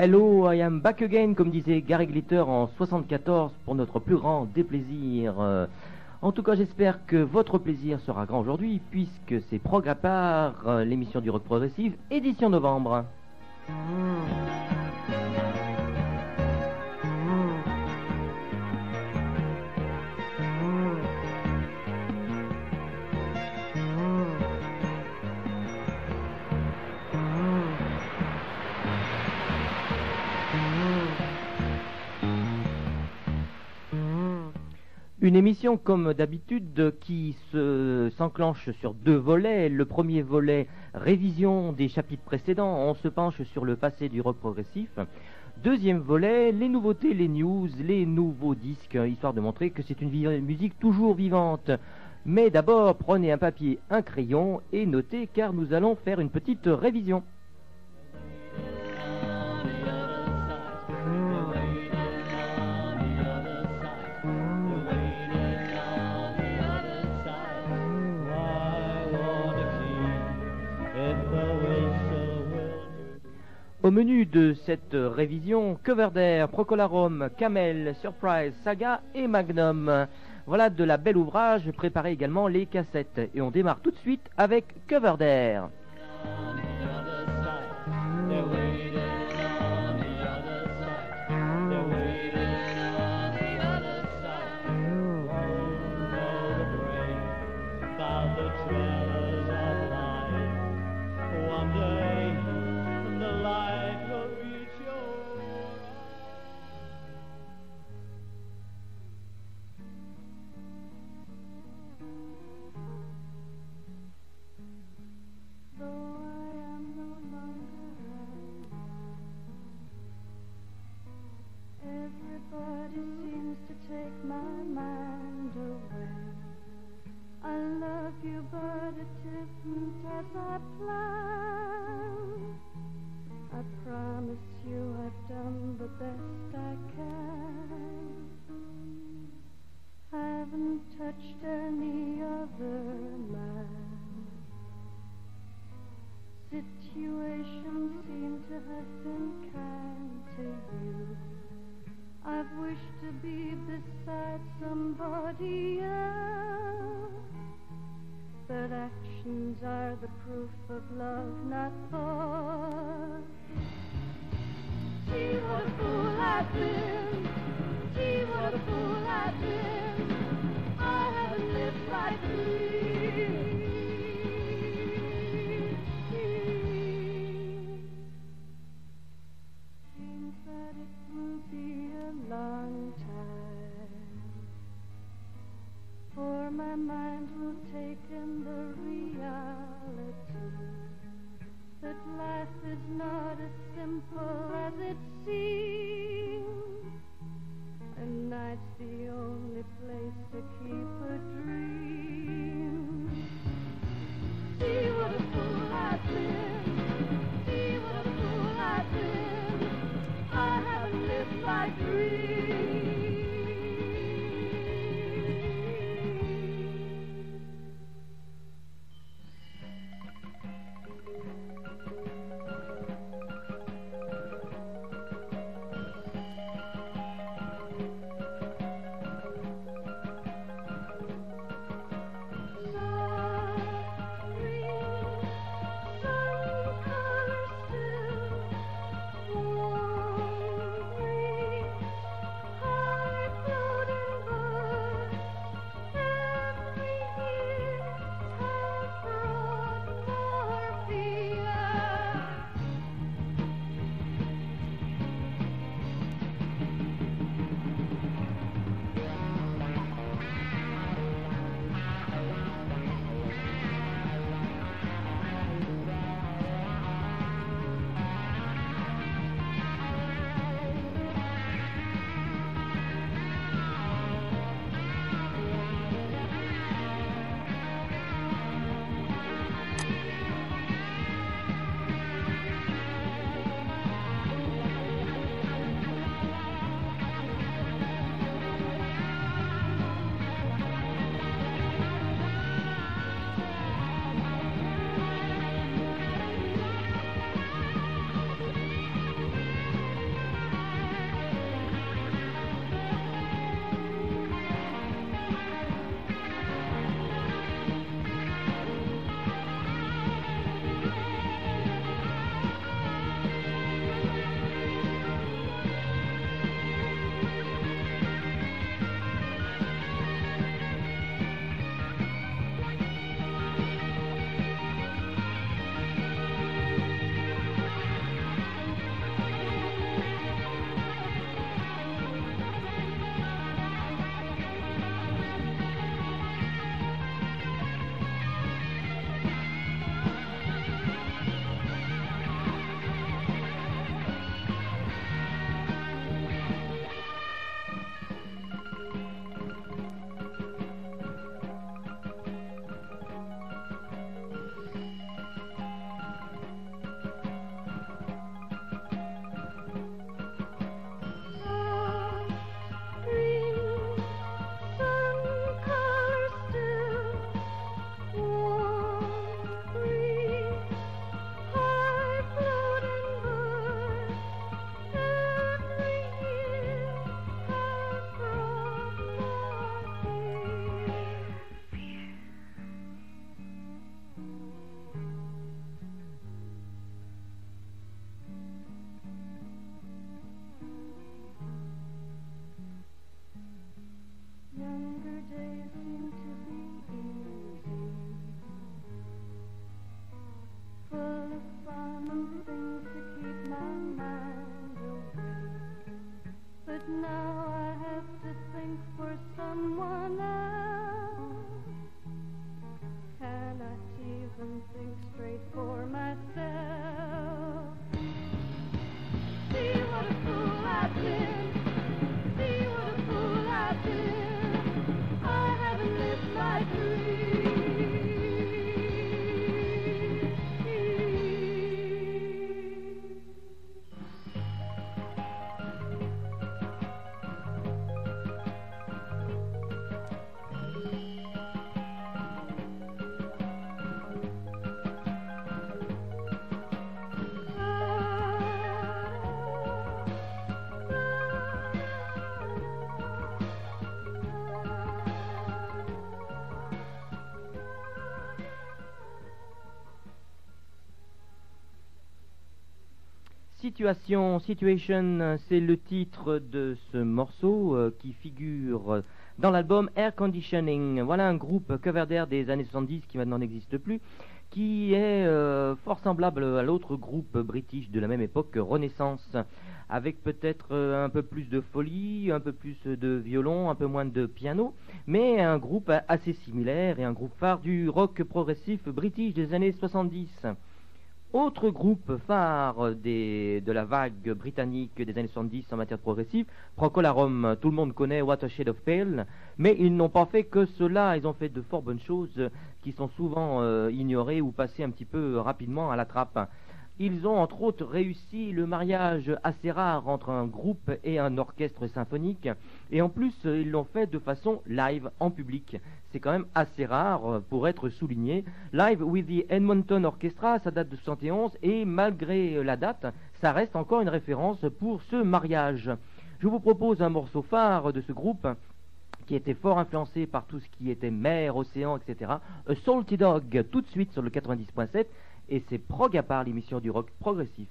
Hello, I am back again, comme disait Gary Glitter en 74 pour notre plus grand déplaisir. Euh, En tout cas, j'espère que votre plaisir sera grand aujourd'hui, puisque c'est Prog à part, euh, l'émission du rock progressif, édition novembre. Une émission comme d'habitude qui se s'enclenche sur deux volets. Le premier volet, révision des chapitres précédents, on se penche sur le passé du rock progressif. Deuxième volet, les nouveautés, les news, les nouveaux disques, histoire de montrer que c'est une vi- musique toujours vivante. Mais d'abord, prenez un papier, un crayon et notez car nous allons faire une petite révision. Au menu de cette révision, Coverdare, Procolarum, Camel, Surprise, Saga et Magnum. Voilà de la belle ouvrage, préparez également les cassettes. Et on démarre tout de suite avec Coverdare. Situation, Situation, c'est le titre de ce morceau euh, qui figure dans l'album Air Conditioning. Voilà un groupe cover d'air des années 70 qui maintenant n'existe plus, qui est euh, fort semblable à l'autre groupe british de la même époque, Renaissance, avec peut-être euh, un peu plus de folie, un peu plus de violon, un peu moins de piano, mais un groupe assez similaire et un groupe phare du rock progressif british des années 70. Autre groupe phare des- de la vague britannique des années 70 en matière de progressif, Procolarum, tout le monde connaît Shade of Pale, mais ils n'ont pas fait que cela, ils ont fait de fort bonnes choses qui sont souvent euh, ignorées ou passées un petit peu rapidement à la trappe. Ils ont entre autres réussi le mariage assez rare entre un groupe et un orchestre symphonique, et en plus euh, ils l'ont fait de façon live en public. C'est quand même assez rare euh, pour être souligné. Live with the Edmonton Orchestra, ça date de 71, et malgré euh, la date, ça reste encore une référence pour ce mariage. Je vous propose un morceau phare de ce groupe qui était fort influencé par tout ce qui était mer, océan, etc. A Salty Dog, tout de suite sur le 90.7, et c'est prog à part l'émission du rock progressif.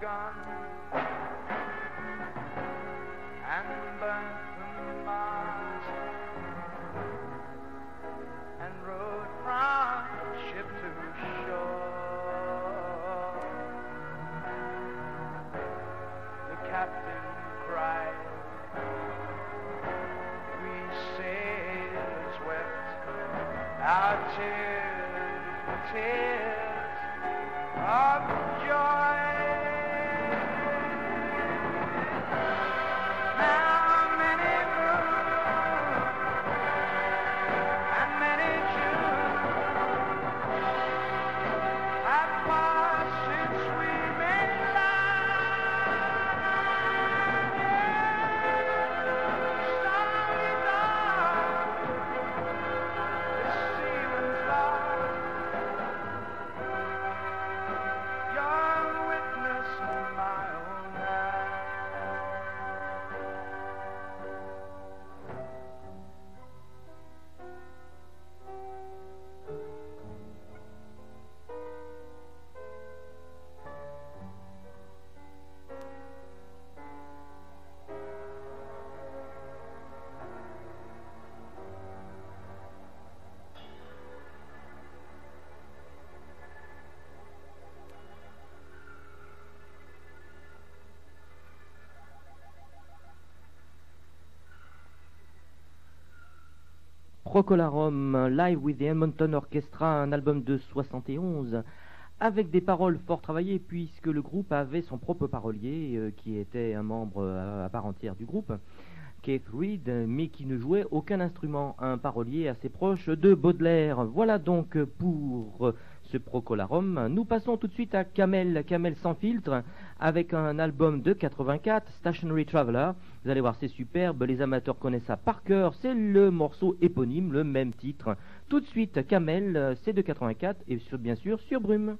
Gun and burnt the mast and rode from ship to shore. The captain cried, we sailors wept our tears, tears of joy. Procolarum, Live with the Edmonton Orchestra, un album de 71, avec des paroles fort travaillées, puisque le groupe avait son propre parolier, euh, qui était un membre euh, à part entière du groupe, Keith Reed, mais qui ne jouait aucun instrument, un parolier assez proche de Baudelaire. Voilà donc pour ce Procolarum. Nous passons tout de suite à Camel, Camel sans filtre, avec un album de 84, Stationary Traveler. Vous allez voir, c'est superbe, les amateurs connaissent ça par cœur, c'est le morceau éponyme, le même titre. Tout de suite, Camel, euh, c'est de 84 et bien sûr sur Brume.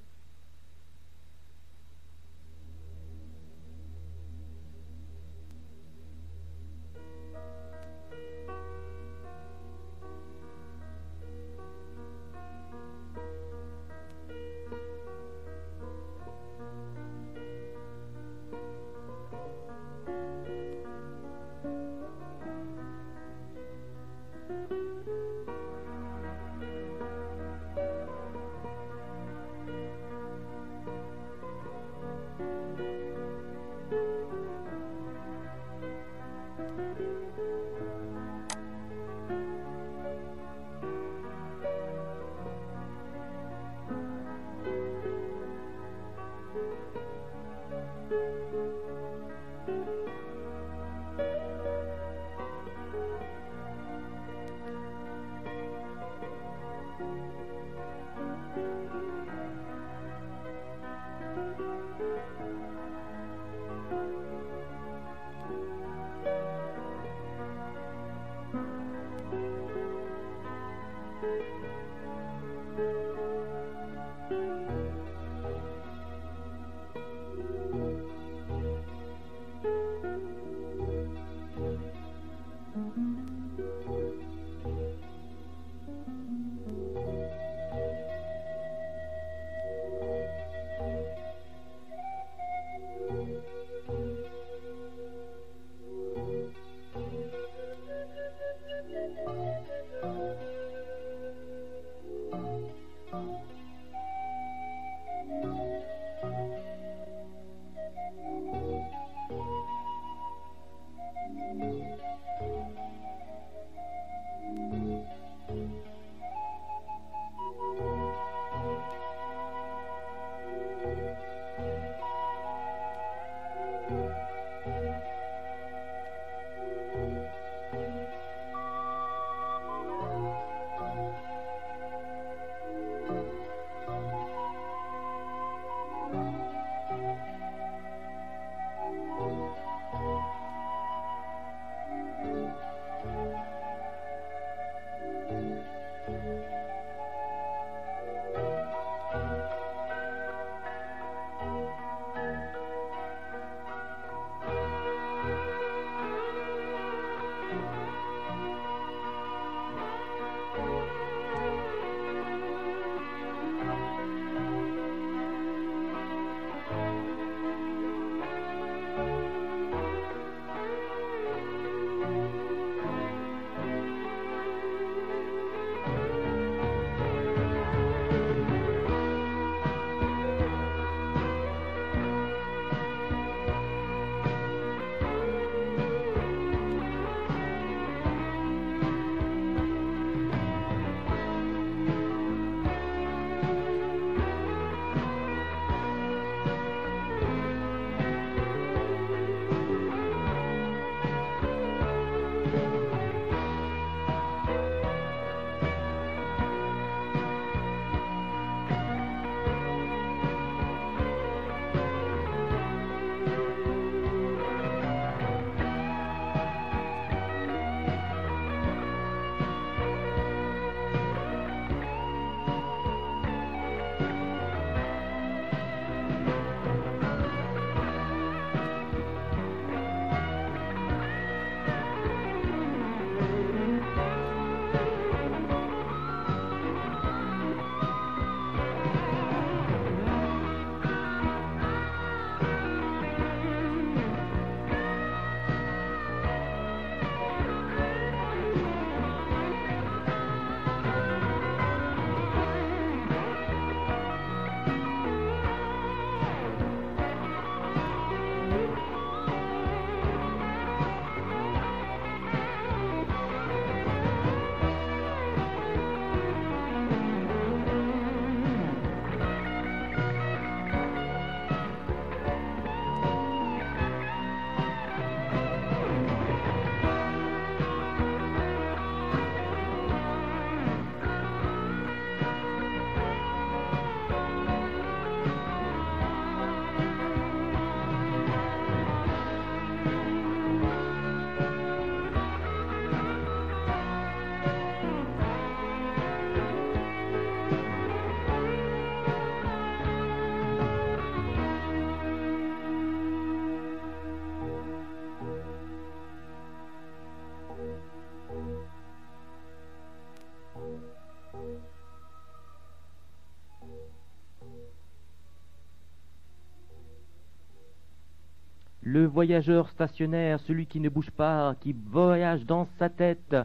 Le voyageur stationnaire, celui qui ne bouge pas, qui voyage dans sa tête.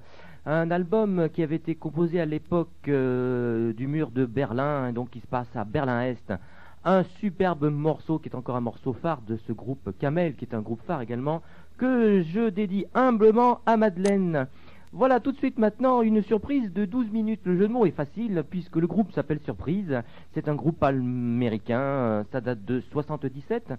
Un album qui avait été composé à l'époque euh, du mur de Berlin, donc qui se passe à Berlin-Est. Un superbe morceau qui est encore un morceau phare de ce groupe Camel, qui est un groupe phare également, que je dédie humblement à Madeleine. Voilà tout de suite maintenant une surprise de 12 minutes. Le jeu de mots est facile puisque le groupe s'appelle Surprise. C'est un groupe américain, euh, ça date de 77.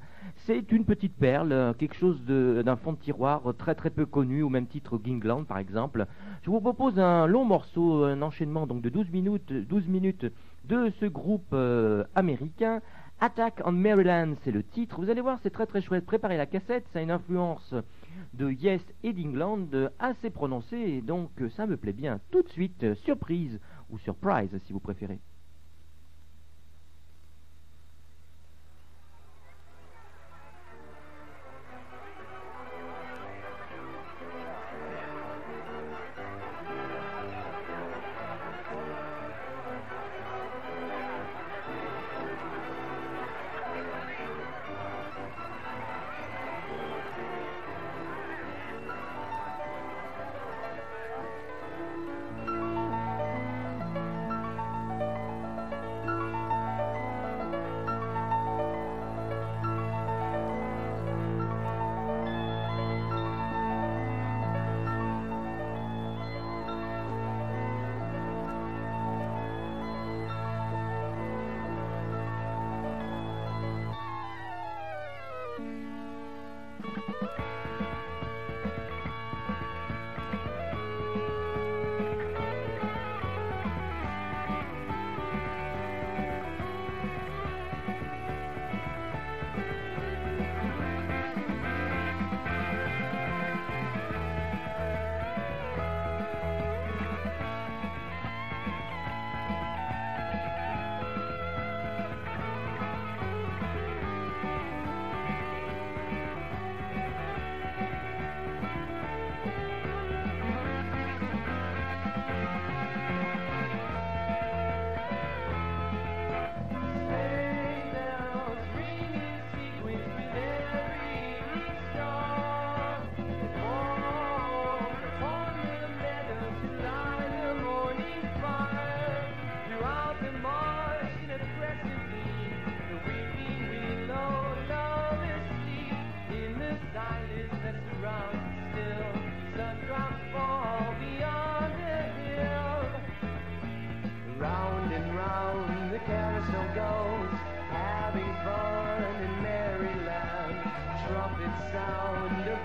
C'est une petite perle, euh, quelque chose d'un fond de tiroir très très peu connu, au même titre Gingland par exemple. Je vous propose un long morceau, un enchaînement donc de 12 minutes, 12 minutes de ce groupe euh, américain. Attack on Maryland, c'est le titre. Vous allez voir, c'est très très chouette. Préparez la cassette, ça a une influence de Yes et d'England assez prononcée, et donc ça me plaît bien. Tout de suite, euh, surprise ou surprise si vous préférez.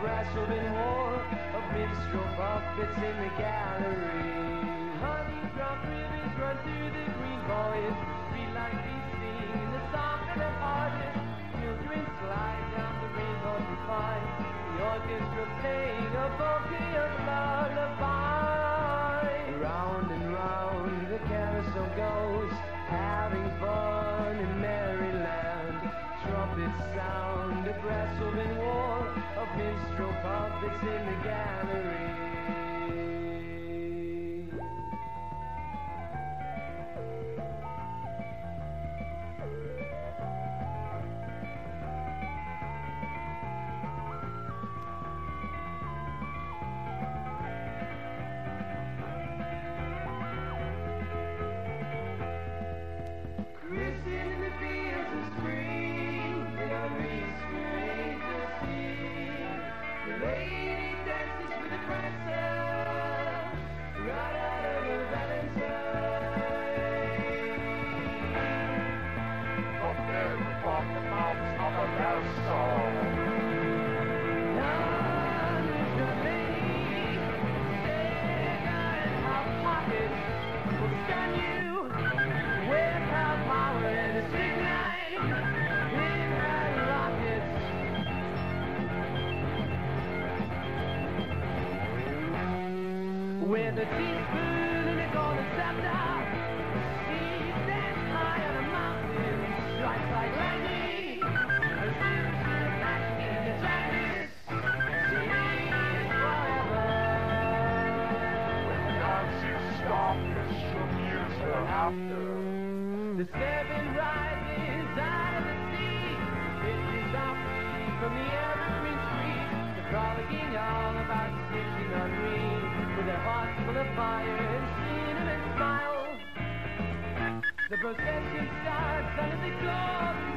Brass open war of minstrel puppets in the gallery. Honey drop ribbons run through the green forest, sweet like bees sing the song of the harvest. Children slide down the rainbow find the orchestra playing a bouquet of lullaby. Round and round the carousel goes, having fun in Maryland. Trumpets sound, a war of minstrel puppets in the gallery. When the teaspoon and the golden scepter She stands high on a mountain Strikes like lightning Her it's all that's out. The seven rises out of the sea. It is out from the evergreen tree. The frolicking all about stitching on me with their hearts full of fire and sheen and smile. The procession starts under the glow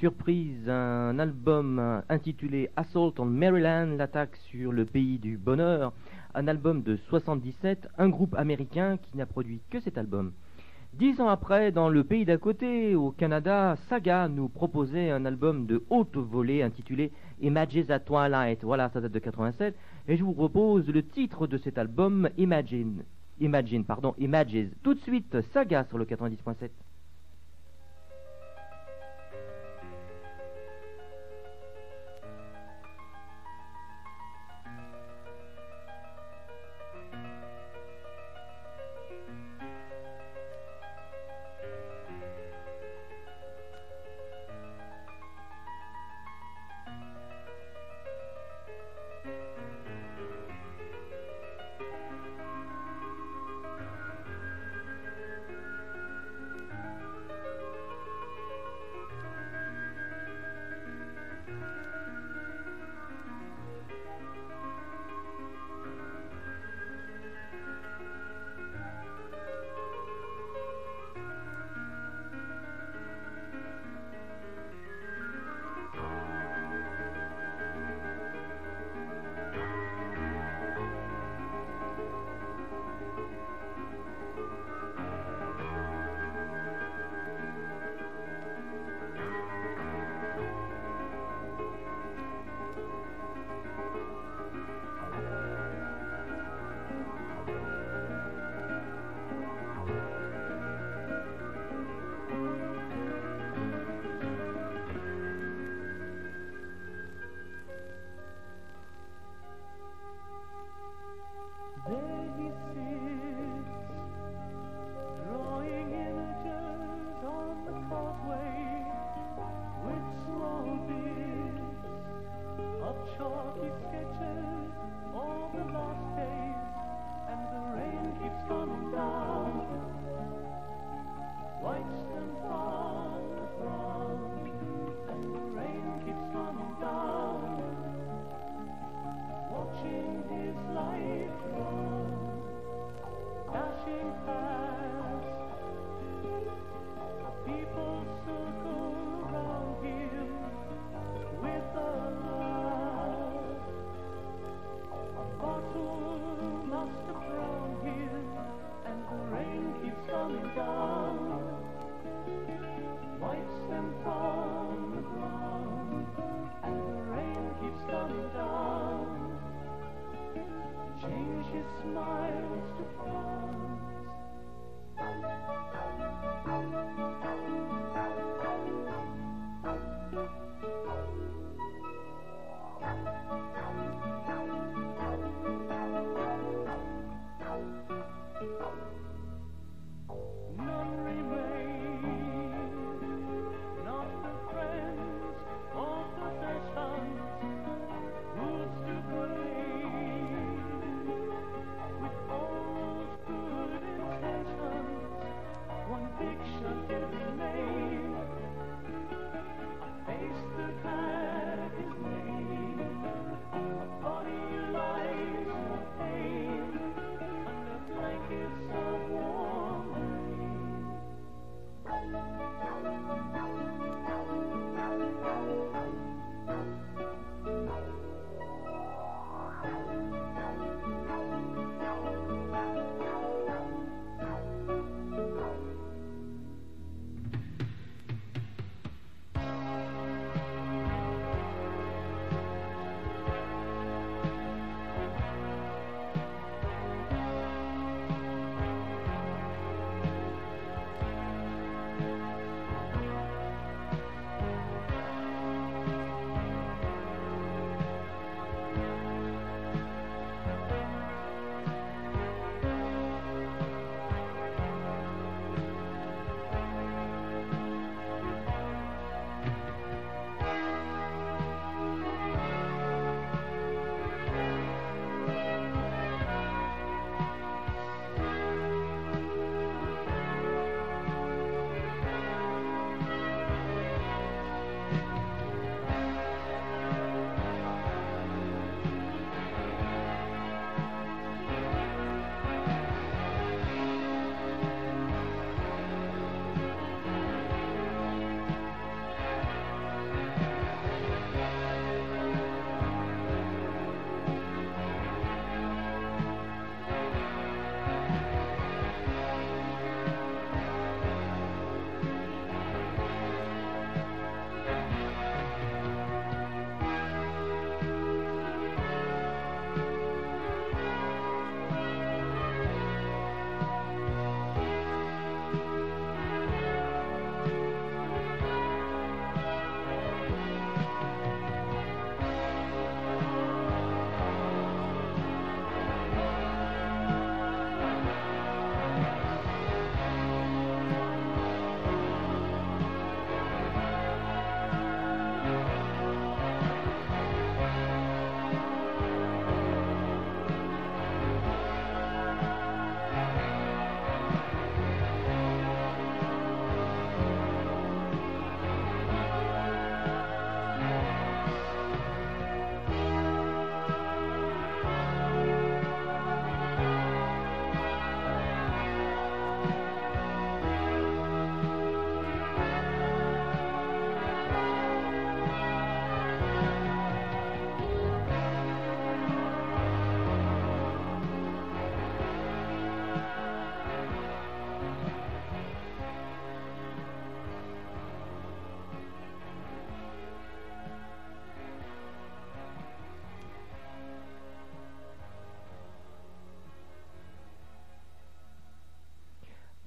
Surprise, un album intitulé Assault on Maryland, l'attaque sur le pays du bonheur, un album de 77, un groupe américain qui n'a produit que cet album. Dix ans après, dans le pays d'à côté, au Canada, Saga nous proposait un album de haute volée intitulé Images at Twilight. Voilà, ça date de 87. Et je vous propose le titre de cet album, Imagine. Imagine, pardon, Images. Tout de suite, Saga sur le 90.7.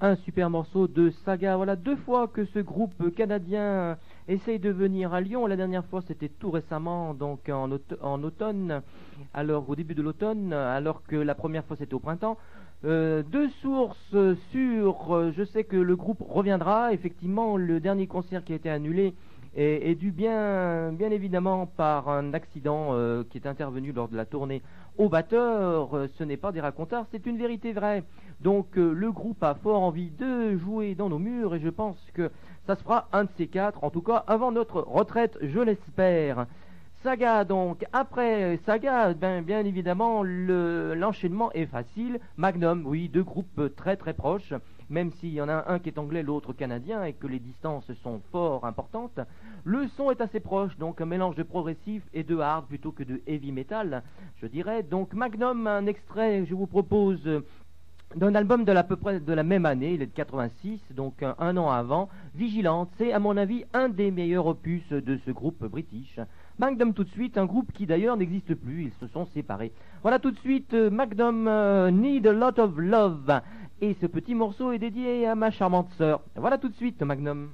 Un super morceau de saga. Voilà deux fois que ce groupe canadien essaye de venir à Lyon. La dernière fois, c'était tout récemment, donc en, automne, alors au début de l'automne, alors que la première fois c'était au printemps. Euh, deux sources sur, euh, je sais que le groupe reviendra. Effectivement, le dernier concert qui a été annulé est, dû bien, bien évidemment par un accident euh, qui est intervenu lors de la tournée au batteur. ce n'est pas des racontars, c'est une vérité vraie. Donc le groupe a fort envie de jouer dans nos murs et je pense que ça se fera un de ces quatre, en tout cas avant notre retraite, je l'espère. Saga donc, après Saga, ben, bien évidemment, l'enchaînement est facile. Magnum, oui, deux groupes très très proches, même s'il y en a un qui est anglais, l'autre canadien, et que les distances sont fort importantes. Le son est assez proche, donc un mélange de progressif et de hard plutôt que de heavy metal, je dirais. Donc Magnum, un extrait, je vous propose d'un album de la, peu près de la même année, il est de 86, donc un an avant, Vigilante, c'est à mon avis un des meilleurs opus de ce groupe british. Magnum tout de suite, un groupe qui d'ailleurs n'existe plus, ils se sont séparés. Voilà tout de suite euh, Magnum euh, Need a Lot of Love. Et ce petit morceau est dédié à ma charmante sœur. Voilà tout de suite Magnum.